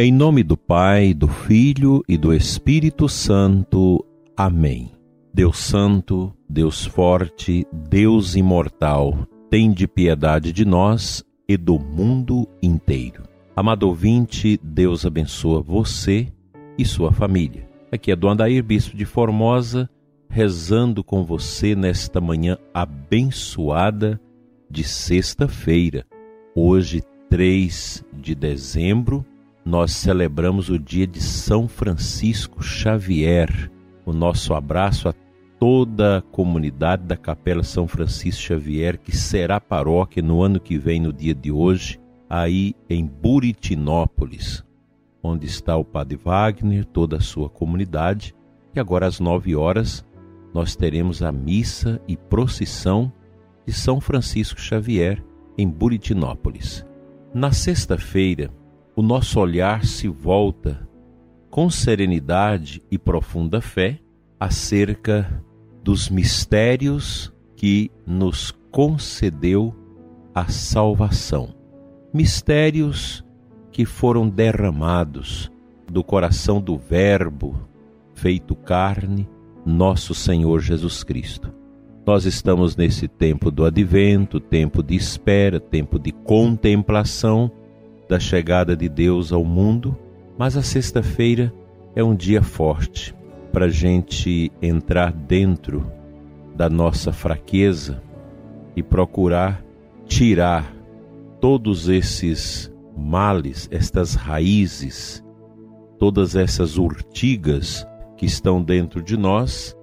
Em nome do Pai, do Filho e do Espírito Santo. Amém. Deus Santo, Deus Forte, Deus Imortal, tem de piedade de nós e do mundo inteiro. Amado ouvinte, Deus abençoa você e sua família. Aqui é Dom Adair, Bispo de Formosa, rezando com você nesta manhã abençoada de sexta-feira, hoje 3 de dezembro nós celebramos o dia de São Francisco Xavier. O nosso abraço a toda a comunidade da Capela São Francisco Xavier, que será paróquia no ano que vem, no dia de hoje, aí em Buritinópolis, onde está o Padre Wagner, toda a sua comunidade. E agora às nove horas nós teremos a missa e procissão de São Francisco Xavier em Buritinópolis. Na sexta-feira, o nosso olhar se volta com serenidade e profunda fé acerca dos mistérios que nos concedeu a salvação. Mistérios que foram derramados do coração do Verbo feito carne, nosso Senhor Jesus Cristo. Nós estamos nesse tempo do advento, tempo de espera, tempo de contemplação da chegada de Deus ao mundo, mas a sexta-feira é um dia forte para a gente entrar dentro da nossa fraqueza e procurar tirar todos esses males, estas raízes, todas essas urtigas que estão dentro de nós,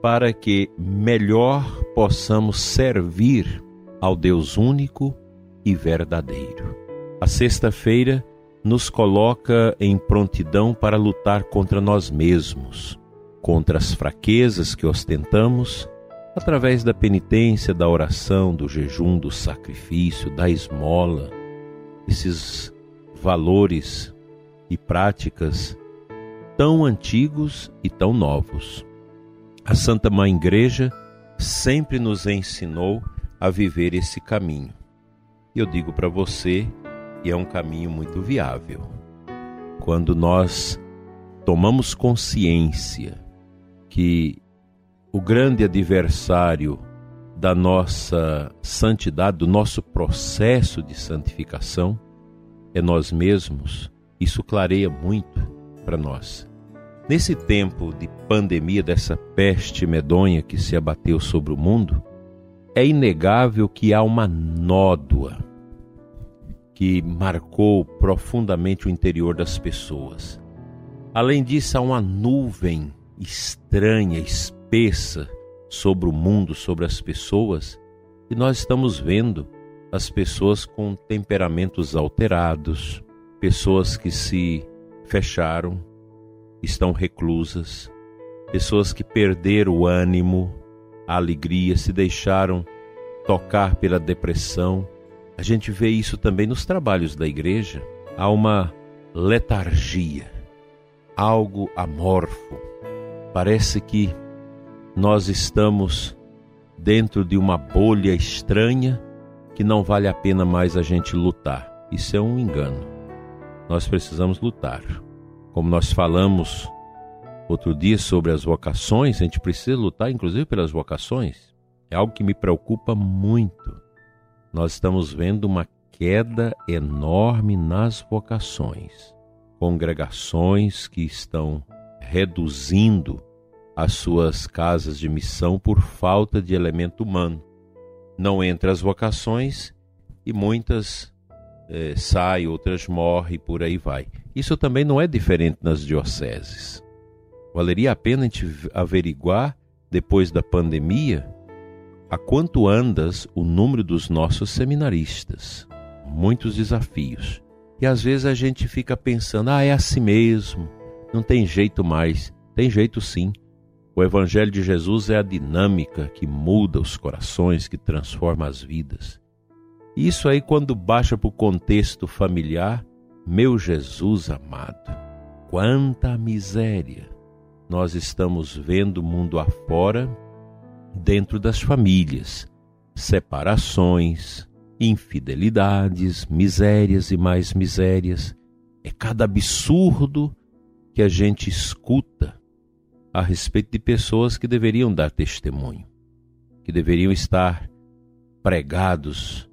para que melhor possamos servir ao Deus único e verdadeiro. A sexta-feira nos coloca em prontidão para lutar contra nós mesmos, contra as fraquezas que ostentamos, através da penitência, da oração, do jejum, do sacrifício, da esmola, esses valores e práticas tão antigos e tão novos. A Santa Mãe Igreja sempre nos ensinou a viver esse caminho. Eu digo para você e é um caminho muito viável. Quando nós tomamos consciência que o grande adversário da nossa santidade, do nosso processo de santificação, é nós mesmos, isso clareia muito para nós. Nesse tempo de pandemia, dessa peste medonha que se abateu sobre o mundo, é inegável que há uma nódoa que marcou profundamente o interior das pessoas. Além disso, há uma nuvem estranha, espessa sobre o mundo, sobre as pessoas, e nós estamos vendo as pessoas com temperamentos alterados, pessoas que se fecharam, estão reclusas, pessoas que perderam o ânimo, a alegria, se deixaram tocar pela depressão, a gente vê isso também nos trabalhos da igreja. Há uma letargia, algo amorfo. Parece que nós estamos dentro de uma bolha estranha que não vale a pena mais a gente lutar. Isso é um engano. Nós precisamos lutar. Como nós falamos outro dia sobre as vocações, a gente precisa lutar inclusive pelas vocações. É algo que me preocupa muito nós estamos vendo uma queda enorme nas vocações. Congregações que estão reduzindo as suas casas de missão por falta de elemento humano. Não entra as vocações e muitas eh, saem, outras morrem, por aí vai. Isso também não é diferente nas dioceses. Valeria a pena a gente averiguar, depois da pandemia, a quanto andas o número dos nossos seminaristas? Muitos desafios. E às vezes a gente fica pensando, ah, é assim mesmo, não tem jeito mais. Tem jeito sim. O Evangelho de Jesus é a dinâmica que muda os corações, que transforma as vidas. Isso aí, quando baixa para o contexto familiar, meu Jesus amado, quanta miséria nós estamos vendo mundo afora dentro das famílias, separações, infidelidades, misérias e mais misérias. é cada absurdo que a gente escuta a respeito de pessoas que deveriam dar testemunho, que deveriam estar pregados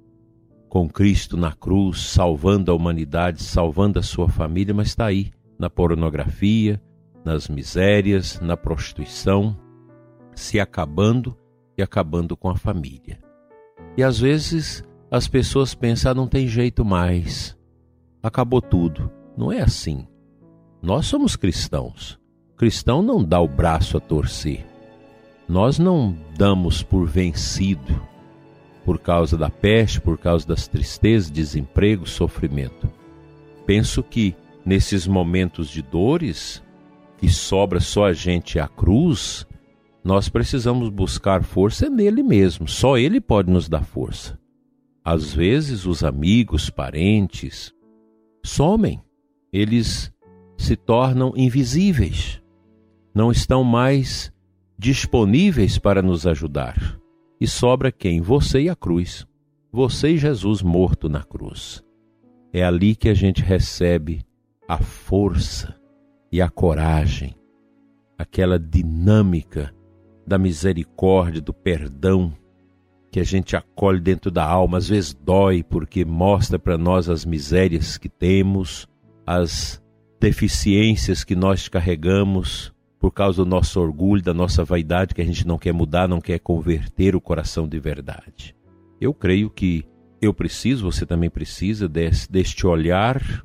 com Cristo na cruz, salvando a humanidade, salvando a sua família, mas está aí, na pornografia, nas misérias, na prostituição, se acabando e acabando com a família. E às vezes as pessoas pensam, ah, não tem jeito mais, acabou tudo. Não é assim. Nós somos cristãos. O cristão não dá o braço a torcer. Nós não damos por vencido por causa da peste, por causa das tristezas, desemprego, sofrimento. Penso que nesses momentos de dores, que sobra só a gente a cruz, nós precisamos buscar força nele mesmo, só ele pode nos dar força. Às vezes os amigos, parentes somem, eles se tornam invisíveis, não estão mais disponíveis para nos ajudar. E sobra quem? Você e a cruz. Você e Jesus morto na cruz. É ali que a gente recebe a força e a coragem, aquela dinâmica da misericórdia, do perdão que a gente acolhe dentro da alma, às vezes dói porque mostra para nós as misérias que temos, as deficiências que nós carregamos por causa do nosso orgulho, da nossa vaidade que a gente não quer mudar, não quer converter o coração de verdade. Eu creio que eu preciso, você também precisa desse, deste olhar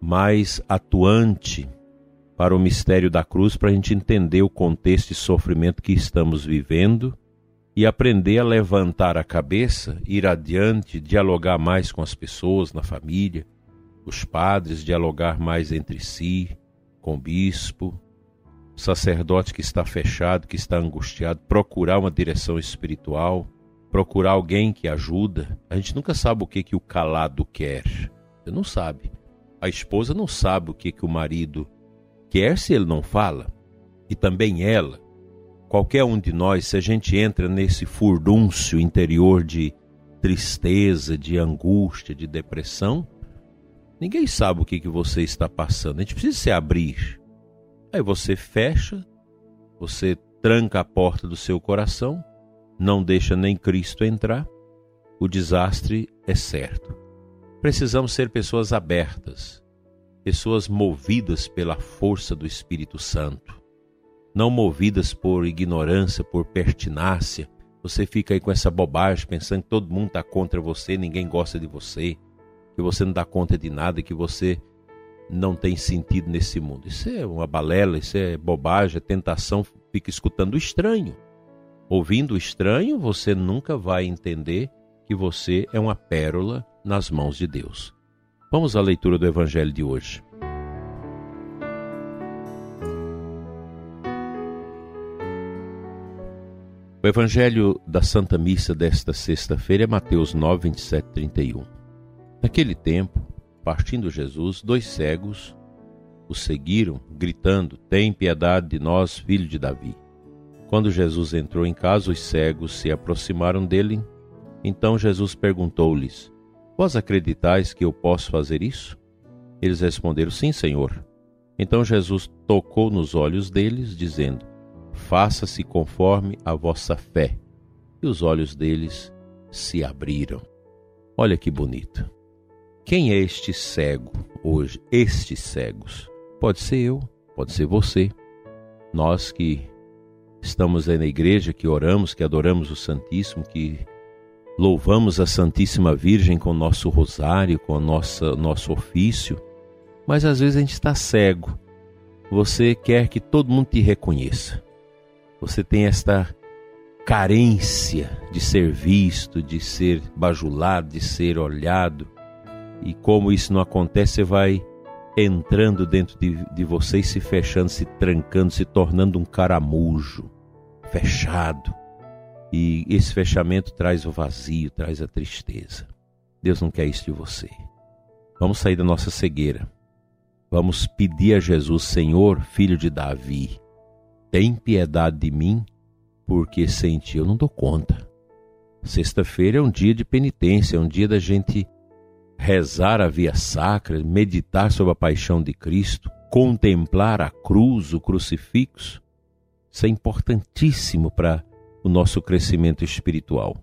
mais atuante para o mistério da cruz, para a gente entender o contexto de sofrimento que estamos vivendo e aprender a levantar a cabeça, ir adiante, dialogar mais com as pessoas na família, os padres, dialogar mais entre si, com o bispo, o sacerdote que está fechado, que está angustiado, procurar uma direção espiritual, procurar alguém que ajuda. A gente nunca sabe o que, que o calado quer. Você não sabe. A esposa não sabe o que, que o marido quer se ele não fala, e também ela, qualquer um de nós, se a gente entra nesse furdúncio interior de tristeza, de angústia, de depressão, ninguém sabe o que, que você está passando. A gente precisa se abrir. Aí você fecha, você tranca a porta do seu coração, não deixa nem Cristo entrar, o desastre é certo. Precisamos ser pessoas abertas, pessoas movidas pela força do Espírito Santo, não movidas por ignorância, por pertinácia. Você fica aí com essa bobagem pensando que todo mundo está contra você, ninguém gosta de você, que você não dá conta de nada, que você não tem sentido nesse mundo. Isso é uma balela, isso é bobagem, é tentação. Fica escutando o estranho. Ouvindo o estranho, você nunca vai entender que você é uma pérola nas mãos de Deus. Vamos à leitura do Evangelho de hoje. O Evangelho da Santa Missa desta sexta-feira é Mateus 9, 27, 31. Naquele tempo, partindo Jesus, dois cegos o seguiram, gritando: Tem piedade de nós, filho de Davi. Quando Jesus entrou em casa, os cegos se aproximaram dele. Então Jesus perguntou-lhes: Vós acreditais que eu posso fazer isso? Eles responderam: Sim, Senhor. Então Jesus tocou nos olhos deles, dizendo: Faça-se conforme a vossa fé. E os olhos deles se abriram. Olha que bonito. Quem é este cego hoje? Estes cegos? Pode ser eu, pode ser você. Nós que estamos aí na igreja, que oramos, que adoramos o Santíssimo, que louvamos a Santíssima Virgem com o nosso rosário, com o nosso, nosso ofício, mas às vezes a gente está cego. Você quer que todo mundo te reconheça. Você tem esta carência de ser visto, de ser bajulado, de ser olhado. E como isso não acontece, você vai entrando dentro de, de você e se fechando, se trancando, se tornando um caramujo, fechado e esse fechamento traz o vazio, traz a tristeza. Deus não quer isso de você. Vamos sair da nossa cegueira. Vamos pedir a Jesus, Senhor, filho de Davi, tem piedade de mim, porque sem ti eu não dou conta. Sexta-feira é um dia de penitência, é um dia da gente rezar a via sacra, meditar sobre a paixão de Cristo, contemplar a cruz, o crucifixo, isso é importantíssimo para o nosso crescimento espiritual.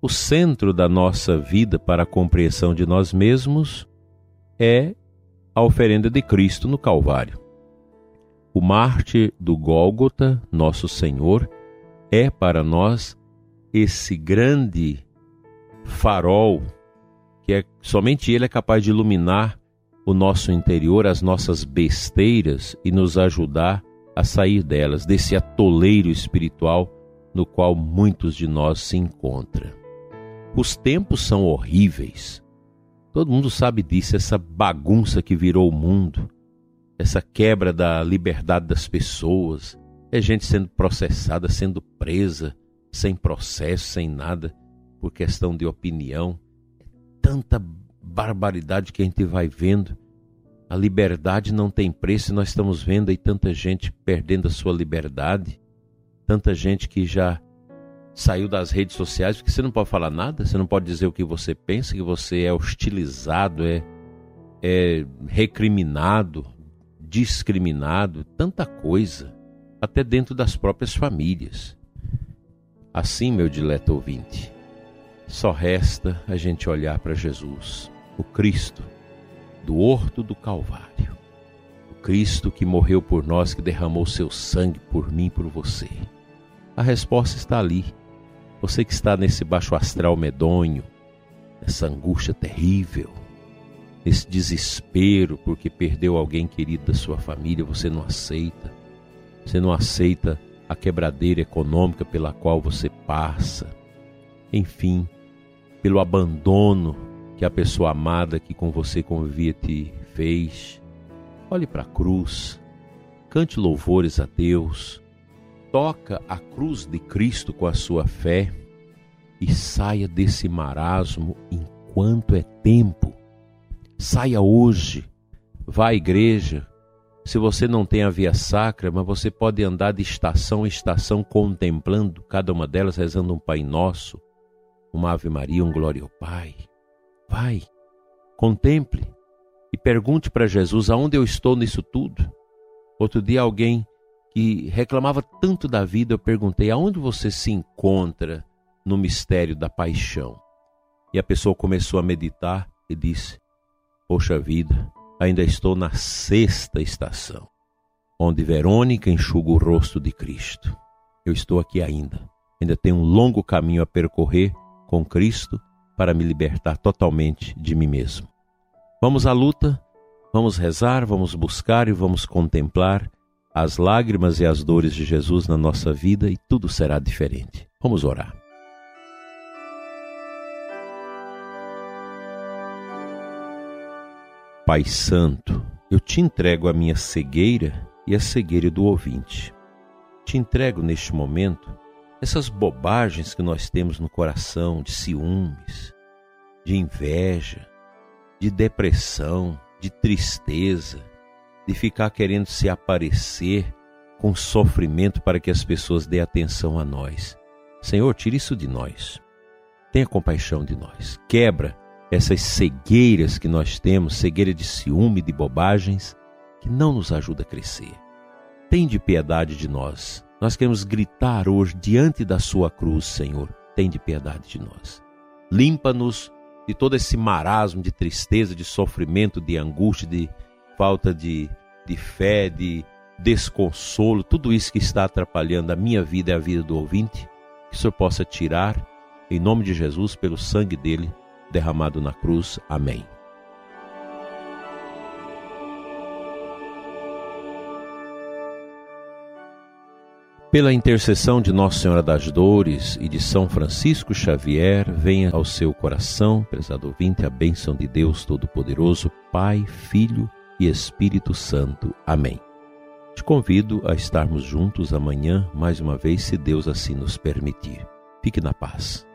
O centro da nossa vida para a compreensão de nós mesmos é a oferenda de Cristo no Calvário. O mártir do Gólgota, nosso Senhor, é para nós esse grande farol que é somente ele é capaz de iluminar o nosso interior, as nossas besteiras e nos ajudar a sair delas, desse atoleiro espiritual no qual muitos de nós se encontram. Os tempos são horríveis. Todo mundo sabe disso, essa bagunça que virou o mundo, essa quebra da liberdade das pessoas, é gente sendo processada, sendo presa, sem processo, sem nada, por questão de opinião. É tanta barbaridade que a gente vai vendo. A liberdade não tem preço e nós estamos vendo aí tanta gente perdendo a sua liberdade, tanta gente que já saiu das redes sociais porque você não pode falar nada, você não pode dizer o que você pensa, que você é hostilizado, é, é recriminado, discriminado, tanta coisa até dentro das próprias famílias. Assim, meu dileto ouvinte, só resta a gente olhar para Jesus, o Cristo, do horto do Calvário. O Cristo que morreu por nós, que derramou seu sangue por mim e por você. A resposta está ali. Você que está nesse baixo astral medonho, nessa angústia terrível, nesse desespero porque perdeu alguém querido da sua família, você não aceita você não aceita a quebradeira econômica pela qual você passa. Enfim, pelo abandono que a pessoa amada que com você convivia te fez. Olhe para a cruz, cante louvores a Deus, toca a cruz de Cristo com a sua fé e saia desse marasmo enquanto é tempo. Saia hoje, vá à igreja, se você não tem a via sacra, mas você pode andar de estação em estação contemplando cada uma delas, rezando um Pai Nosso, uma Ave Maria, um Glória ao Pai. Vai, contemple e pergunte para Jesus aonde eu estou nisso tudo. Outro dia alguém que reclamava tanto da vida, eu perguntei aonde você se encontra no mistério da paixão. E a pessoa começou a meditar e disse: Poxa vida, ainda estou na sexta estação, onde Verônica enxuga o rosto de Cristo. Eu estou aqui ainda. Ainda tenho um longo caminho a percorrer com Cristo para me libertar totalmente de mim mesmo. Vamos à luta, vamos rezar, vamos buscar e vamos contemplar as lágrimas e as dores de Jesus na nossa vida e tudo será diferente. Vamos orar. Pai Santo, eu te entrego a minha cegueira e a cegueira do ouvinte. Te entrego neste momento essas bobagens que nós temos no coração de ciúmes, de inveja, de depressão, de tristeza, de ficar querendo se aparecer com sofrimento para que as pessoas dêem atenção a nós. Senhor, tire isso de nós. Tenha compaixão de nós. Quebra essas cegueiras que nós temos, cegueira de ciúme, de bobagens, que não nos ajuda a crescer. Tem de piedade de nós. Nós queremos gritar hoje diante da sua cruz, Senhor. Tem de piedade de nós. Limpa-nos de todo esse marasmo de tristeza, de sofrimento, de angústia, de falta de, de fé, de desconsolo, tudo isso que está atrapalhando a minha vida e a vida do ouvinte, que o Senhor possa tirar, em nome de Jesus, pelo sangue dele derramado na cruz. Amém. Pela intercessão de Nossa Senhora das Dores e de São Francisco Xavier, venha ao seu coração, prezado ouvinte, a bênção de Deus Todo-Poderoso, Pai, Filho e Espírito Santo. Amém. Te convido a estarmos juntos amanhã, mais uma vez, se Deus assim nos permitir. Fique na paz.